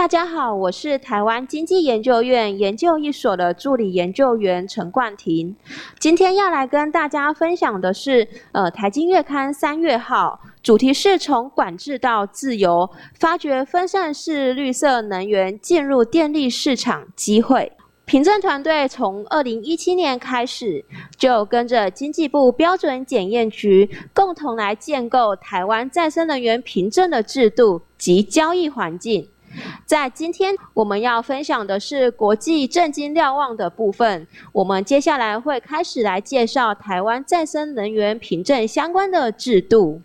大家好，我是台湾经济研究院研究一所的助理研究员陈冠廷。今天要来跟大家分享的是，呃，台经月刊三月号，主题是从管制到自由，发掘分散式绿色能源进入电力市场机会。凭证团队从二零一七年开始，就跟着经济部标准检验局共同来建构台湾再生能源凭证的制度及交易环境。在今天我们要分享的是国际震惊瞭望的部分。我们接下来会开始来介绍台湾再生能源凭证相关的制度。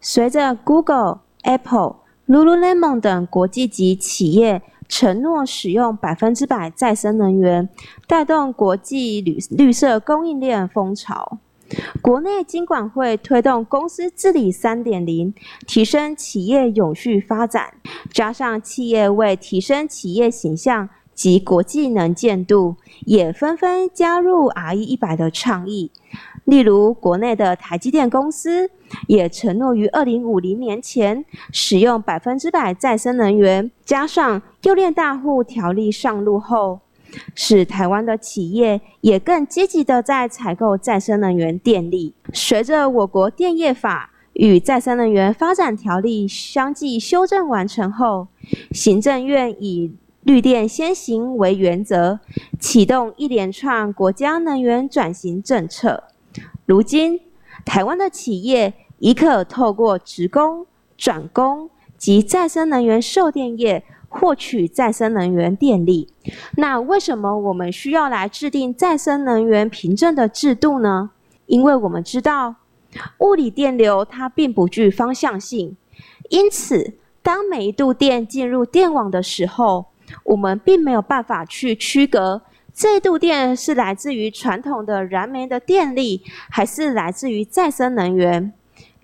随着 Google、Apple、Lululemon 等国际级企业承诺使用百分之百再生能源，带动国际绿绿色供应链风潮。国内金管会推动公司治理三点零，提升企业永续发展，加上企业为提升企业形象及国际能见度，也纷纷加入 RE 一百的倡议。例如，国内的台积电公司也承诺于二零五零年前使用百分之百再生能源。加上优链大户条例上路后，使台湾的企业也更积极的在采购再生能源电力。随着我国电业法与再生能源发展条例相继修正完成后，行政院以绿电先行为原则，启动一连串国家能源转型政策。如今，台湾的企业已可透过直供、转供及再生能源售电业获取再生能源电力。那为什么我们需要来制定再生能源凭证的制度呢？因为我们知道，物理电流它并不具方向性，因此当每一度电进入电网的时候，我们并没有办法去区隔。这度电是来自于传统的燃煤的电力，还是来自于再生能源？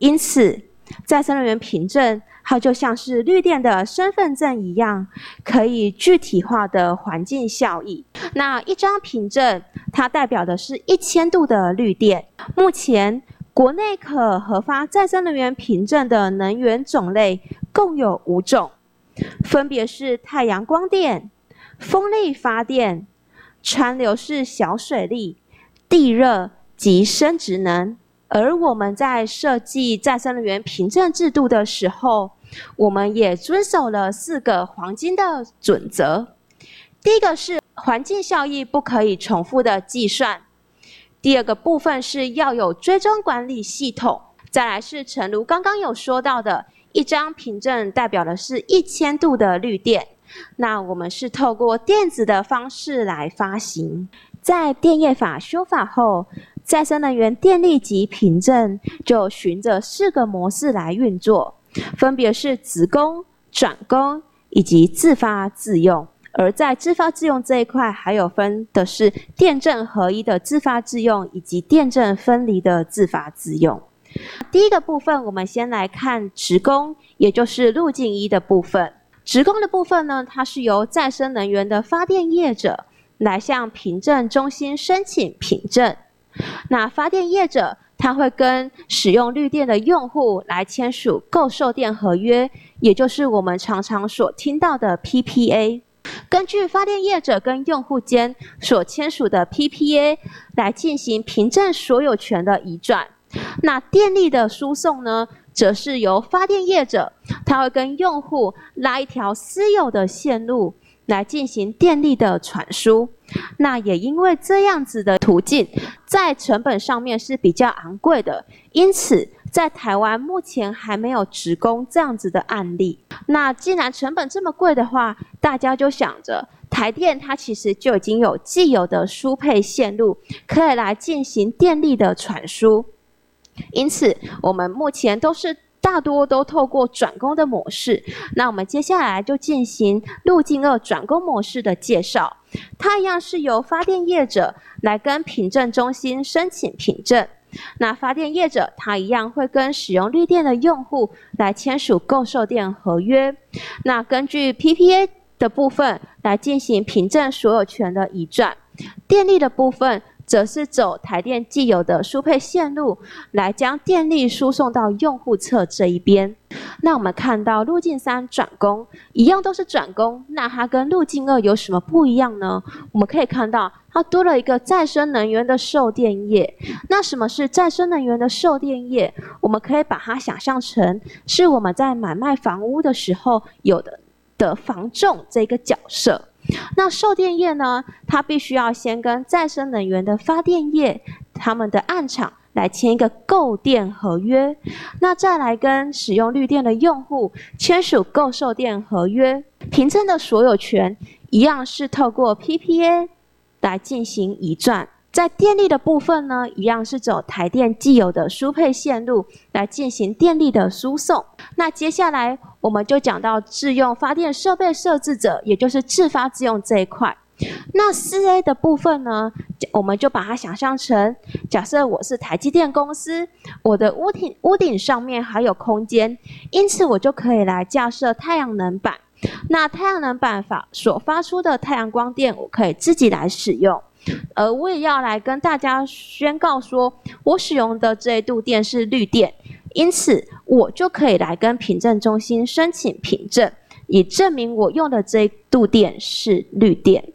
因此，再生能源凭证它就像是绿电的身份证一样，可以具体化的环境效益。那一张凭证，它代表的是一千度的绿电。目前，国内可核发再生能源凭证的能源种类共有五种，分别是太阳光电、风力发电。川流式小水力、地热及生殖能，而我们在设计再生能源凭证制度的时候，我们也遵守了四个黄金的准则。第一个是环境效益不可以重复的计算；第二个部分是要有追踪管理系统；再来是陈如刚刚有说到的，一张凭证代表的是一千度的绿电。那我们是透过电子的方式来发行，在电业法修法后，再生能源电力及凭证就循着四个模式来运作，分别是直供、转供以及自发自用。而在自发自用这一块，还有分的是电证合一的自发自用，以及电证分离的自发自用。第一个部分，我们先来看职工，也就是路径一的部分。职工的部分呢，它是由再生能源的发电业者来向凭证中心申请凭证。那发电业者他会跟使用绿电的用户来签署购售电合约，也就是我们常常所听到的 PPA。根据发电业者跟用户间所签署的 PPA 来进行凭证所有权的移转。那电力的输送呢？则是由发电业者，他会跟用户拉一条私有的线路来进行电力的传输。那也因为这样子的途径，在成本上面是比较昂贵的，因此在台湾目前还没有直供这样子的案例。那既然成本这么贵的话，大家就想着台电它其实就已经有既有的输配线路，可以来进行电力的传输。因此，我们目前都是大多都透过转工的模式。那我们接下来就进行路径二转工模式的介绍。它一样是由发电业者来跟凭证中心申请凭证。那发电业者他一样会跟使用绿电的用户来签署购售电合约。那根据 PPA 的部分来进行凭证所有权的移转。电力的部分。则是走台电既有的输配线路，来将电力输送到用户侧这一边。那我们看到路径三转工，一样都是转工，那它跟路径二有什么不一样呢？我们可以看到，它多了一个再生能源的售电业。那什么是再生能源的售电业？我们可以把它想象成是我们在买卖房屋的时候有的的房仲这个角色。那售电业呢，它必须要先跟再生能源的发电业他们的暗场。来签一个购电合约，那再来跟使用绿电的用户签署购售电合约，凭证的所有权一样是透过 PPA 来进行移转。在电力的部分呢，一样是走台电既有的输配线路来进行电力的输送。那接下来我们就讲到自用发电设备设置者，也就是自发自用这一块。那四 A 的部分呢，我们就把它想象成，假设我是台积电公司，我的屋顶屋顶上面还有空间，因此我就可以来架设太阳能板。那太阳能板发所发出的太阳光电，我可以自己来使用。呃我也要来跟大家宣告说，我使用的这一度电是绿电，因此我就可以来跟凭证中心申请凭证，以证明我用的这一度电是绿电。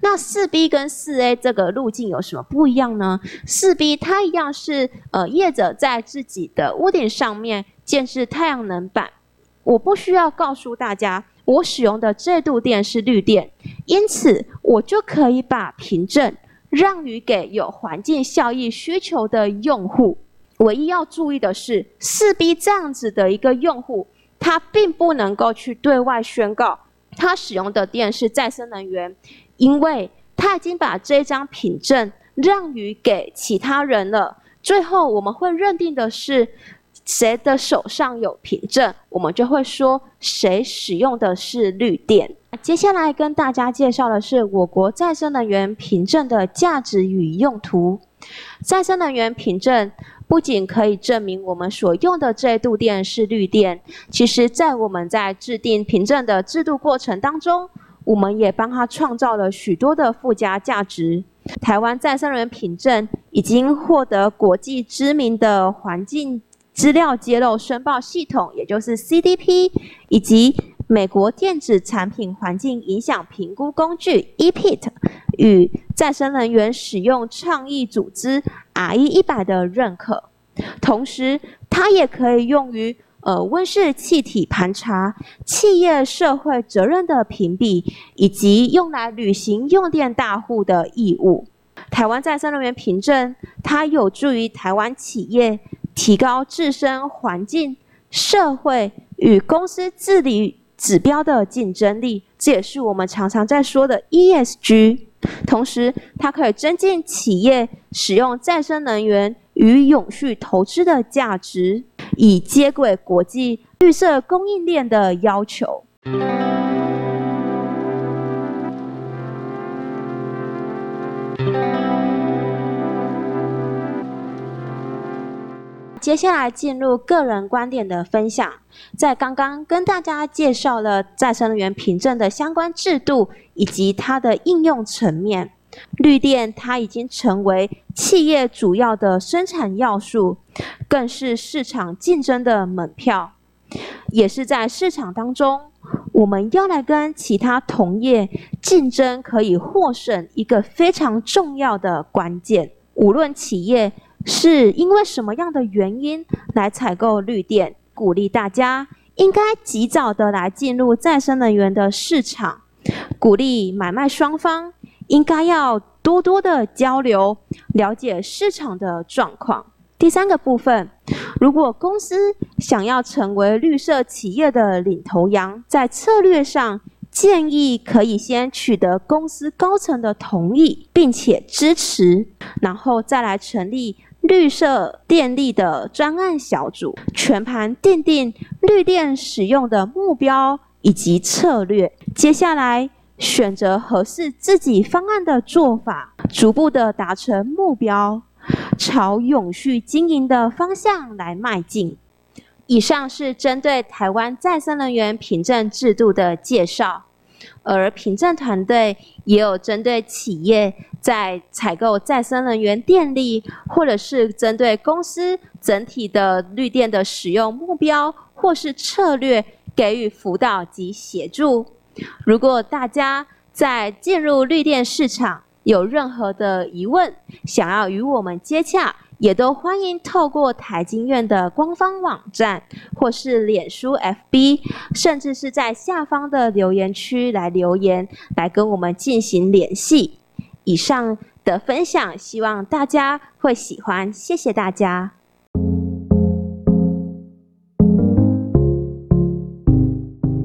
那四 B 跟四 A 这个路径有什么不一样呢？四 B 它一样是呃业者在自己的屋顶上面建置太阳能板，我不需要告诉大家我使用的这度电是绿电，因此我就可以把凭证让予给有环境效益需求的用户。唯一要注意的是，四 B 这样子的一个用户，他并不能够去对外宣告他使用的电是再生能源。因为他已经把这张凭证让予给其他人了，最后我们会认定的是谁的手上有凭证，我们就会说谁使用的是绿电。接下来跟大家介绍的是我国再生能源凭证的价值与用途。再生能源凭证不仅可以证明我们所用的这度电是绿电，其实在我们在制定凭证的制度过程当中。我们也帮他创造了许多的附加价值。台湾再生能源凭证已经获得国际知名的环境资料揭露申报系统，也就是 CDP，以及美国电子产品环境影响评估工具 EPIT 与再生能源使用倡议组织 RE 一百的认可。同时，它也可以用于。呃，温室气体盘查、企业社会责任的评比，以及用来履行用电大户的义务。台湾再生能源凭证，它有助于台湾企业提高自身环境、社会与公司治理指标的竞争力，这也是我们常常在说的 ESG。同时，它可以增进企业使用再生能源与永续投资的价值。以接轨国际绿色供应链的要求。接下来进入个人观点的分享。在刚刚跟大家介绍了再生能源凭证的相关制度以及它的应用层面。绿电它已经成为企业主要的生产要素，更是市场竞争的门票，也是在市场当中我们要来跟其他同业竞争可以获胜一个非常重要的关键。无论企业是因为什么样的原因来采购绿电，鼓励大家应该及早的来进入再生能源的市场，鼓励买卖双方。应该要多多的交流，了解市场的状况。第三个部分，如果公司想要成为绿色企业的领头羊，在策略上建议可以先取得公司高层的同意，并且支持，然后再来成立绿色电力的专案小组，全盘奠定绿电使用的目标以及策略。接下来。选择合适自己方案的做法，逐步的达成目标，朝永续经营的方向来迈进。以上是针对台湾再生能源凭证制度的介绍，而凭证团队也有针对企业在采购再生能源电力，或者是针对公司整体的绿电的使用目标或是策略给予辅导及协助。如果大家在进入绿电市场有任何的疑问，想要与我们接洽，也都欢迎透过台经院的官方网站，或是脸书 FB，甚至是在下方的留言区来留言，来跟我们进行联系。以上的分享，希望大家会喜欢，谢谢大家。